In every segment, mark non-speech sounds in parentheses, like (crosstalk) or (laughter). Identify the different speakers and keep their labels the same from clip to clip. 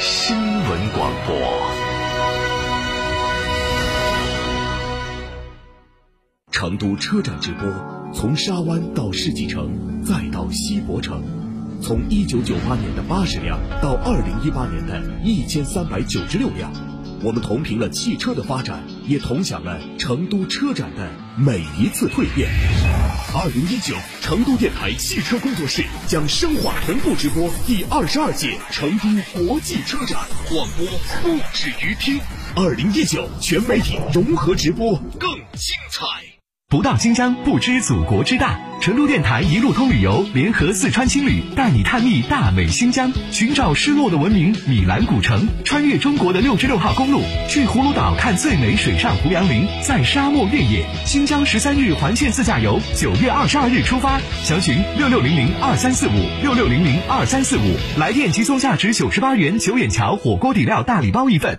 Speaker 1: 新闻广播。成都车展直播，从沙湾到世纪城，再到西博城，从一九九八年的八十辆到二零一八年的一千三百九十六辆，我们同频了汽车的发展，也同享了成都车展的每一次蜕变。二零一九成都电台汽车工作室将深化同步直播第二十二届成都国际车展，广播不止于听。二零一九全媒体融合直播更精彩。
Speaker 2: 不到新疆不知祖国之大。成都电台一路通旅游联合四川青旅带你探秘大美新疆，寻找失落的文明米兰古城，穿越中国的六十六号公路，去葫芦岛看最美水上胡杨林，在沙漠越野。新疆十三日环线自驾游，九月二十二日出发，详询六六零零二三四五六六零零二三四五，来电即送价值九十八元九眼桥火锅底料大礼包一份。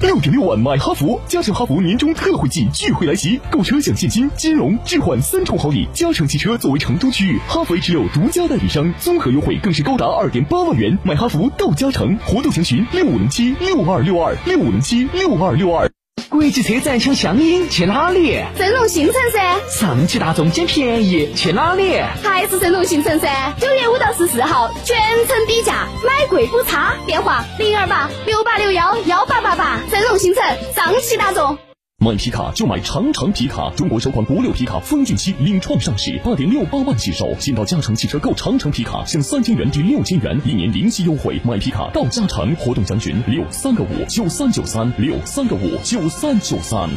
Speaker 3: 六点六万买哈弗，加诚哈弗年终特惠季聚会来袭，购车享现金、金融、置换三重好礼。加诚汽车作为成都区域哈弗 H 六独家代理商，综合优惠更是高达二点八万元。买哈弗到加诚，活动详询六五零七六二六二六五零七六二六二。
Speaker 4: 国际车展抢香烟去哪里？
Speaker 5: 圣龙新城噻！
Speaker 4: 上汽大众捡便宜去哪里？
Speaker 5: 还是圣龙新城噻！九月五到十四号全程低价，买贵补差。电话零二八六八六幺幺八八八。圣龙新城，上汽大众。
Speaker 3: 买皮卡就买长城皮卡，中国首款国六皮卡风骏七领创上市，八点六八万起售。先到嘉诚汽车购长城皮卡，享三千元抵六千元，一年零息优惠。买皮卡到嘉诚，活动详询六三个五九三九三六三个五九三九三。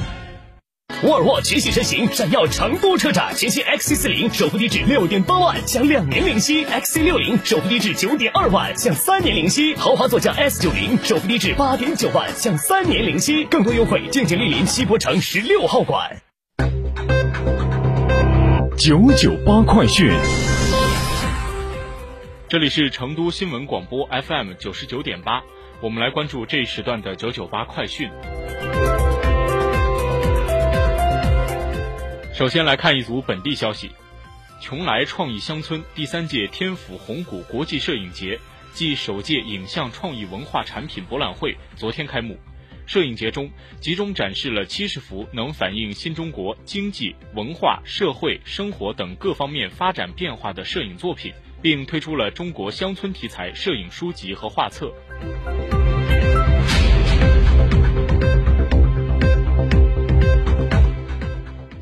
Speaker 6: 沃尔沃全系车型闪耀成都车展，全新 XC 四零首付低至六点八万，享两年零息；XC 六零首付低至九点二万，享三年零息；豪华座驾 S 九零首付低至八点九万，享三年零息。更多优惠，敬请莅临西博城十六号馆。
Speaker 1: 九九八快讯，
Speaker 7: 这里是成都新闻广播 FM 九十九点八，我们来关注这一时段的九九八快讯。首先来看一组本地消息：邛崃创意乡村第三届天府红谷国际摄影节暨首届影像创意文化产品博览会昨天开幕。摄影节中集中展示了七十幅能反映新中国经济、文化、社会、生活等各方面发展变化的摄影作品，并推出了中国乡村题材摄影书籍和画册。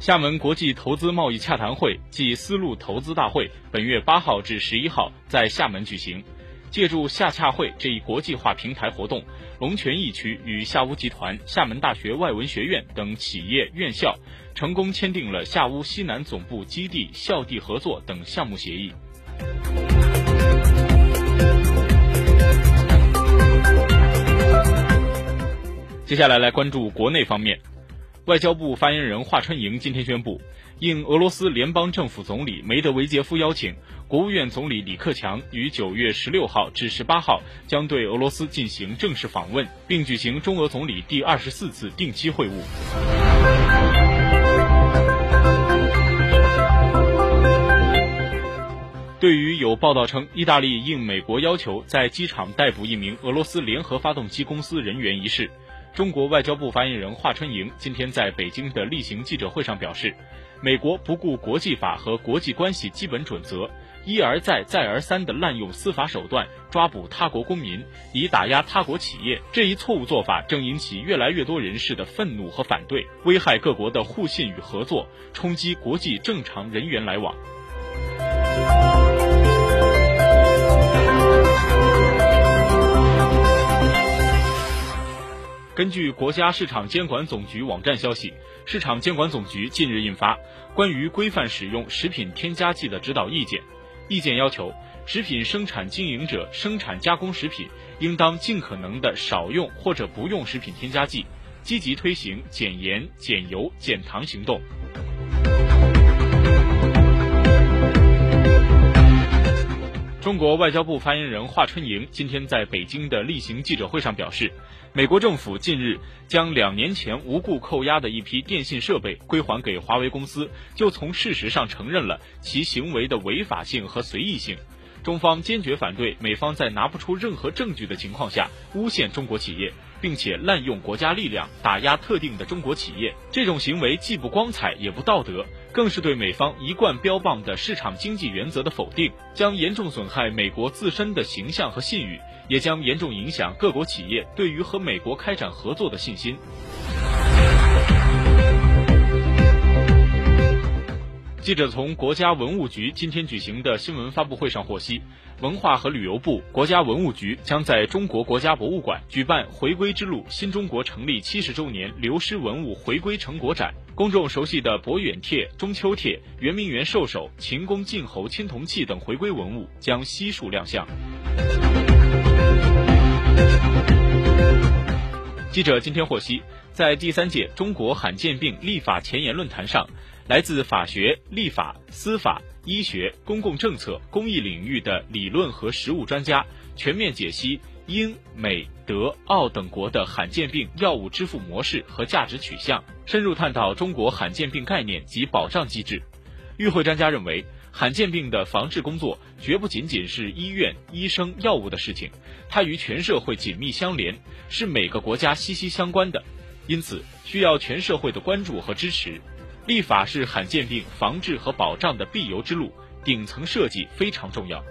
Speaker 7: 厦门国际投资贸易洽谈会暨丝路投资大会本月八号至十一号在厦门举行。借助厦洽会这一国际化平台活动，龙泉驿区与厦屋集团、厦门大学外文学院等企业院校成功签订了厦屋西南总部基地校地合作等项目协议。接下来来关注国内方面。外交部发言人华春莹今天宣布，应俄罗斯联邦政府总理梅德韦杰夫邀请，国务院总理李克强于九月十六号至十八号将对俄罗斯进行正式访问，并举行中俄总理第二十四次定期会晤。对于有报道称意大利应美国要求在机场逮捕一名俄罗斯联合发动机公司人员一事。中国外交部发言人华春莹今天在北京的例行记者会上表示，美国不顾国际法和国际关系基本准则，一而再、再而三地滥用司法手段抓捕他国公民，以打压他国企业，这一错误做法正引起越来越多人士的愤怒和反对，危害各国的互信与合作，冲击国际正常人员来往。根据国家市场监管总局网站消息，市场监管总局近日印发《关于规范使用食品添加剂的指导意见》，意见要求，食品生产经营者生产加工食品应当尽可能的少用或者不用食品添加剂，积极推行减盐、减油、减糖行动。中国外交部发言人华春莹今天在北京的例行记者会上表示，美国政府近日将两年前无故扣押的一批电信设备归还给华为公司，就从事实上承认了 (laughs) 其行为的违法性和随意性。中方坚决反对美方在拿不出任何证据的情况下诬陷中国企业，并且滥用国家力量打压特定的中国企业。这种行为既不光彩也不道德，更是对美方一贯标榜的市场经济原则的否定，将严重损害美国自身的形象和信誉，也将严重影响各国企业对于和美国开展合作的信心。记者从国家文物局今天举行的新闻发布会上获悉，文化和旅游部、国家文物局将在中国国家博物馆举办“回归之路：新中国成立七十周年流失文物回归成果展”。公众熟悉的博远帖、中秋帖、圆明园兽首、秦宫晋侯青铜器等回归文物将悉数亮相。记者今天获悉，在第三届中国罕见病立法前沿论坛上。来自法学、立法、司法、医学、公共政策、公益领域的理论和实务专家，全面解析英、美、德、澳等国的罕见病药物支付模式和价值取向，深入探讨中国罕见病概念及保障机制。与会专家认为，罕见病的防治工作绝不仅仅是医院、医生、药物的事情，它与全社会紧密相连，是每个国家息息相关的，因此需要全社会的关注和支持。立法是罕见病防治和保障的必由之路，顶层设计非常重要。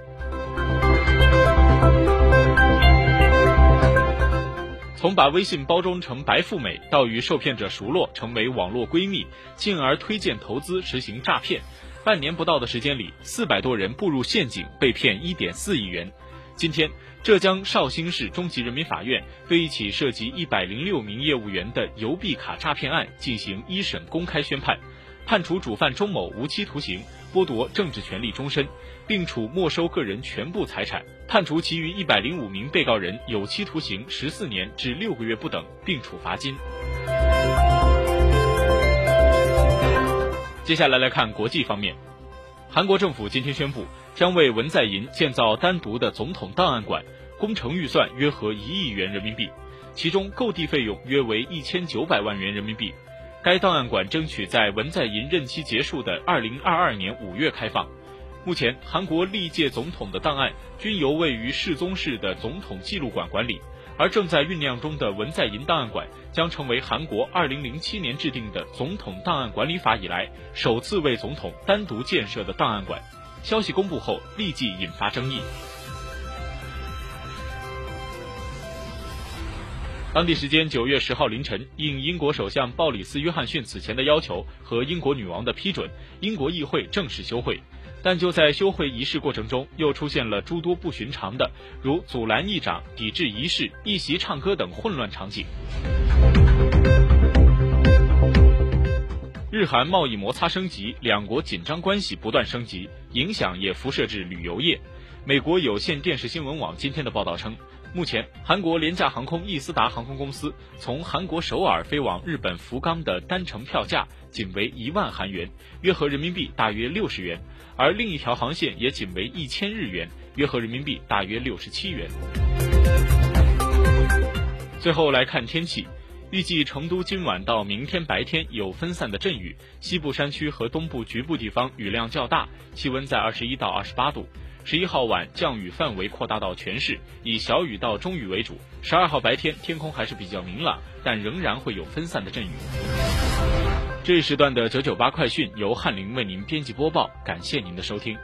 Speaker 7: 从把微信包装成白富美，到与受骗者熟络，成为网络闺蜜，进而推荐投资实行诈骗，半年不到的时间里，四百多人步入陷阱，被骗一点四亿元。今天。浙江绍兴市中级人民法院对一起涉及一百零六名业务员的邮币卡诈骗案进行一审公开宣判，判处主犯钟某无期徒刑，剥夺政治权利终身，并处没收个人全部财产；判处其余一百零五名被告人有期徒刑十四年至六个月不等，并处罚金。接下来来看国际方面，韩国政府今天宣布。将为文在寅建造单独的总统档案馆，工程预算约合一亿元人民币，其中购地费用约为一千九百万元人民币。该档案馆争取在文在寅任期结束的二零二二年五月开放。目前，韩国历届总统的档案均由位于世宗市的总统记录馆管理，而正在酝酿中的文在寅档案馆将成为韩国二零零七年制定的总统档案管理法以来首次为总统单独建设的档案馆。消息公布后，立即引发争议。当地时间九月十号凌晨，应英国首相鲍里斯·约翰逊此前的要求和英国女王的批准，英国议会正式休会。但就在休会仪式过程中，又出现了诸多不寻常的，如阻拦议长、抵制仪式、一席唱歌等混乱场景。日韩贸易摩擦升级，两国紧张关系不断升级，影响也辐射至旅游业。美国有线电视新闻网今天的报道称，目前韩国廉价航空易思达航空公司从韩国首尔飞往日本福冈的单程票价仅为一万韩元，约合人民币大约六十元，而另一条航线也仅为一千日元，约合人民币大约六十七元。最后来看天气。预计成都今晚到明天白天有分散的阵雨，西部山区和东部局部地方雨量较大，气温在二十一到二十八度。十一号晚降雨范围扩大到全市，以小雨到中雨为主。十二号白天天空还是比较明朗，但仍然会有分散的阵雨。这一时段的九九八快讯由翰林为您编辑播报，感谢您的收听。